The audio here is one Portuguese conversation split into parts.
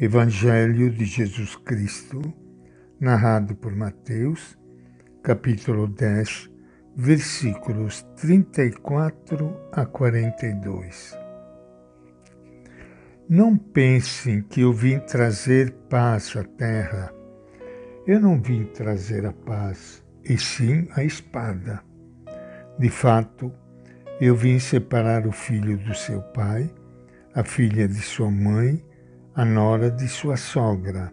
Evangelho de Jesus Cristo, narrado por Mateus, capítulo 10, versículos 34 a 42. Não pensem que eu vim trazer paz à terra. Eu não vim trazer a paz, e sim a espada. De fato, eu vim separar o filho do seu pai, a filha de sua mãe, a nora de sua sogra.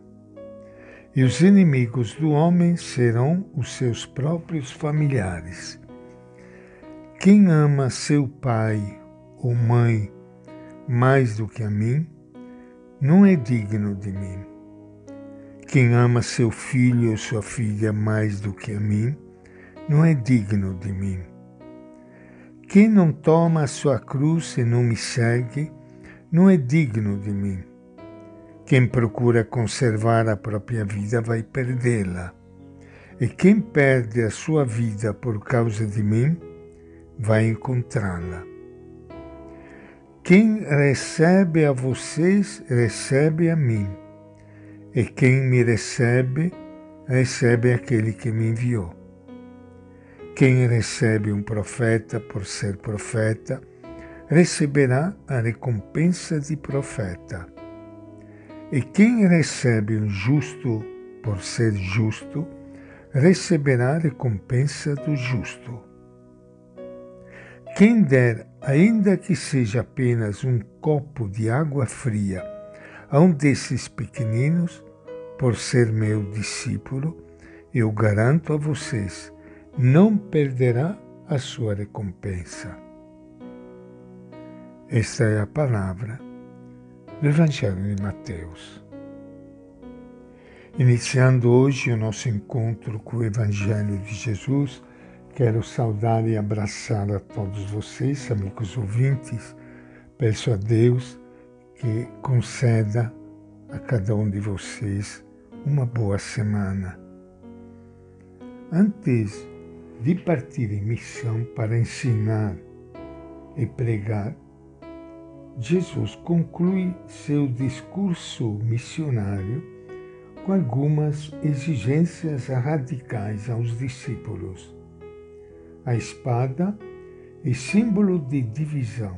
E os inimigos do homem serão os seus próprios familiares. Quem ama seu pai ou mãe mais do que a mim, não é digno de mim. Quem ama seu filho ou sua filha mais do que a mim, não é digno de mim. Quem não toma a sua cruz e não me segue, não é digno de mim. Quem procura conservar a própria vida vai perdê-la. E quem perde a sua vida por causa de mim, vai encontrá-la. Quem recebe a vocês, recebe a mim. E quem me recebe, recebe aquele que me enviou. Quem recebe um profeta por ser profeta, receberá a recompensa de profeta. E quem recebe um justo por ser justo, receberá a recompensa do justo. Quem der, ainda que seja apenas um copo de água fria, a um desses pequeninos, por ser meu discípulo, eu garanto a vocês, não perderá a sua recompensa. Esta é a palavra do Evangelho de Mateus. Iniciando hoje o nosso encontro com o Evangelho de Jesus, quero saudar e abraçar a todos vocês, amigos ouvintes. Peço a Deus que conceda a cada um de vocês uma boa semana. Antes de partir em missão para ensinar e pregar, Jesus conclui seu discurso missionário com algumas exigências radicais aos discípulos. A espada é símbolo de divisão.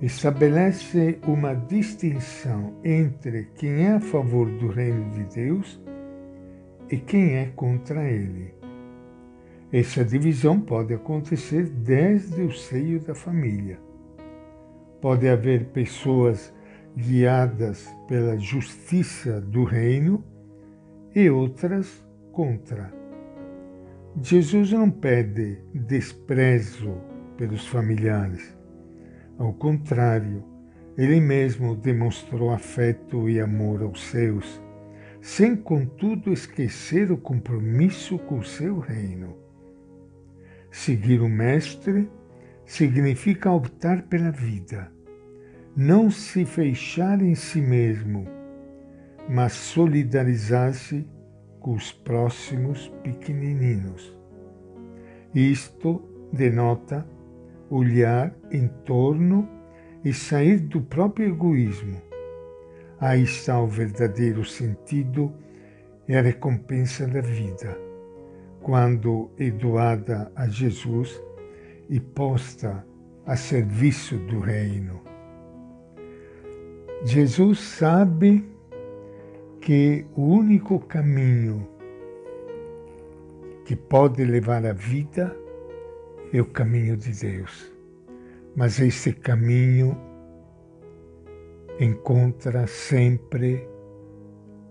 Estabelece uma distinção entre quem é a favor do reino de Deus e quem é contra ele. Essa divisão pode acontecer desde o seio da família Pode haver pessoas guiadas pela justiça do reino e outras contra. Jesus não pede desprezo pelos familiares. Ao contrário, ele mesmo demonstrou afeto e amor aos seus, sem contudo esquecer o compromisso com o seu reino. Seguir o Mestre significa optar pela vida não se fechar em si mesmo, mas solidarizar-se com os próximos pequenininhos. Isto denota olhar em torno e sair do próprio egoísmo. Aí está o verdadeiro sentido e a recompensa da vida, quando é doada a Jesus e posta a serviço do Reino. Jesus sabe que o único caminho que pode levar à vida é o caminho de Deus. Mas esse caminho encontra sempre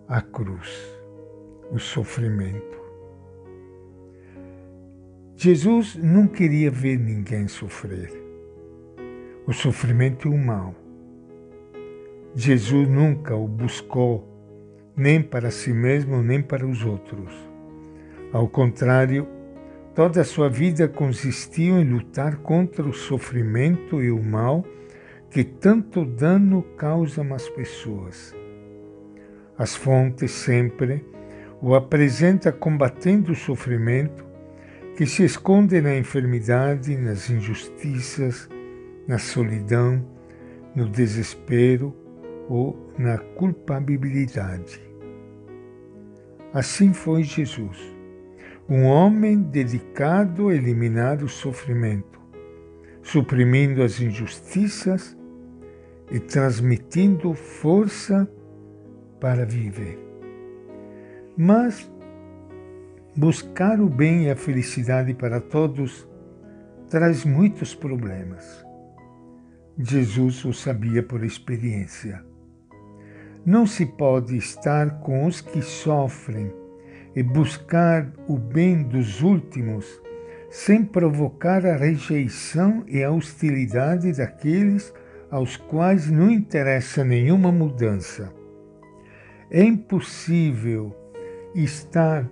a cruz, o sofrimento. Jesus não queria ver ninguém sofrer. O sofrimento é o mal. Jesus nunca o buscou, nem para si mesmo, nem para os outros. Ao contrário, toda a sua vida consistiu em lutar contra o sofrimento e o mal que tanto dano causam às pessoas. As fontes sempre o apresenta combatendo o sofrimento que se esconde na enfermidade, nas injustiças, na solidão, no desespero ou na culpabilidade. Assim foi Jesus, um homem dedicado a eliminar o sofrimento, suprimindo as injustiças e transmitindo força para viver. Mas buscar o bem e a felicidade para todos traz muitos problemas. Jesus o sabia por experiência. Não se pode estar com os que sofrem e buscar o bem dos últimos sem provocar a rejeição e a hostilidade daqueles aos quais não interessa nenhuma mudança. É impossível estar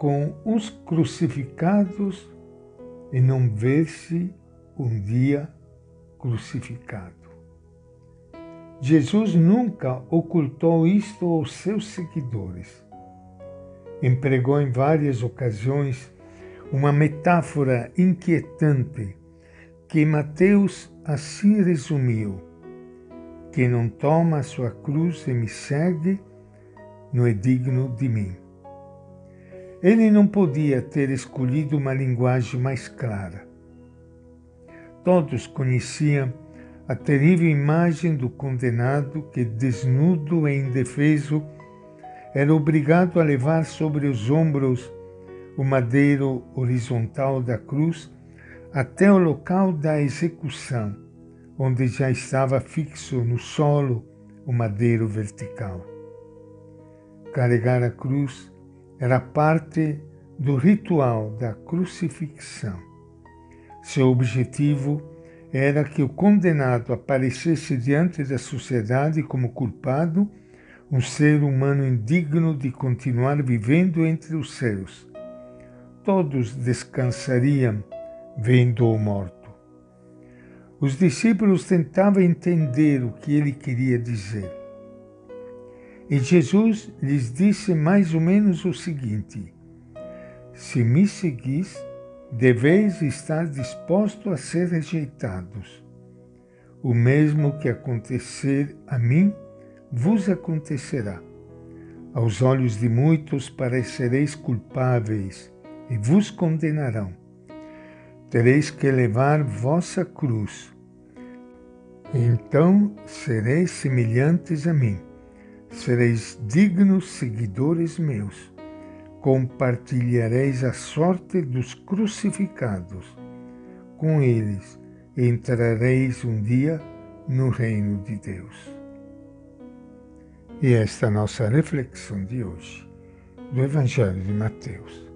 com os crucificados e não ver-se um dia crucificado. Jesus nunca ocultou isto aos seus seguidores. Empregou em várias ocasiões uma metáfora inquietante que Mateus assim resumiu: Quem não toma a sua cruz e me segue, não é digno de mim. Ele não podia ter escolhido uma linguagem mais clara. Todos conheciam a terrível imagem do condenado que, desnudo e indefeso, era obrigado a levar sobre os ombros o madeiro horizontal da cruz até o local da execução, onde já estava fixo no solo o madeiro vertical. Carregar a cruz era parte do ritual da crucifixão. Seu objetivo era que o condenado aparecesse diante da sociedade como culpado, um ser humano indigno de continuar vivendo entre os céus. Todos descansariam vendo-o morto. Os discípulos tentavam entender o que ele queria dizer. E Jesus lhes disse mais ou menos o seguinte: Se me seguis, deveis estar disposto a ser rejeitados. O mesmo que acontecer a mim, vos acontecerá. Aos olhos de muitos parecereis culpáveis e vos condenarão. Tereis que levar vossa cruz. Então sereis semelhantes a mim, sereis dignos seguidores meus compartilhareis a sorte dos crucificados. Com eles entrareis um dia no reino de Deus. E esta é a nossa reflexão de hoje do Evangelho de Mateus.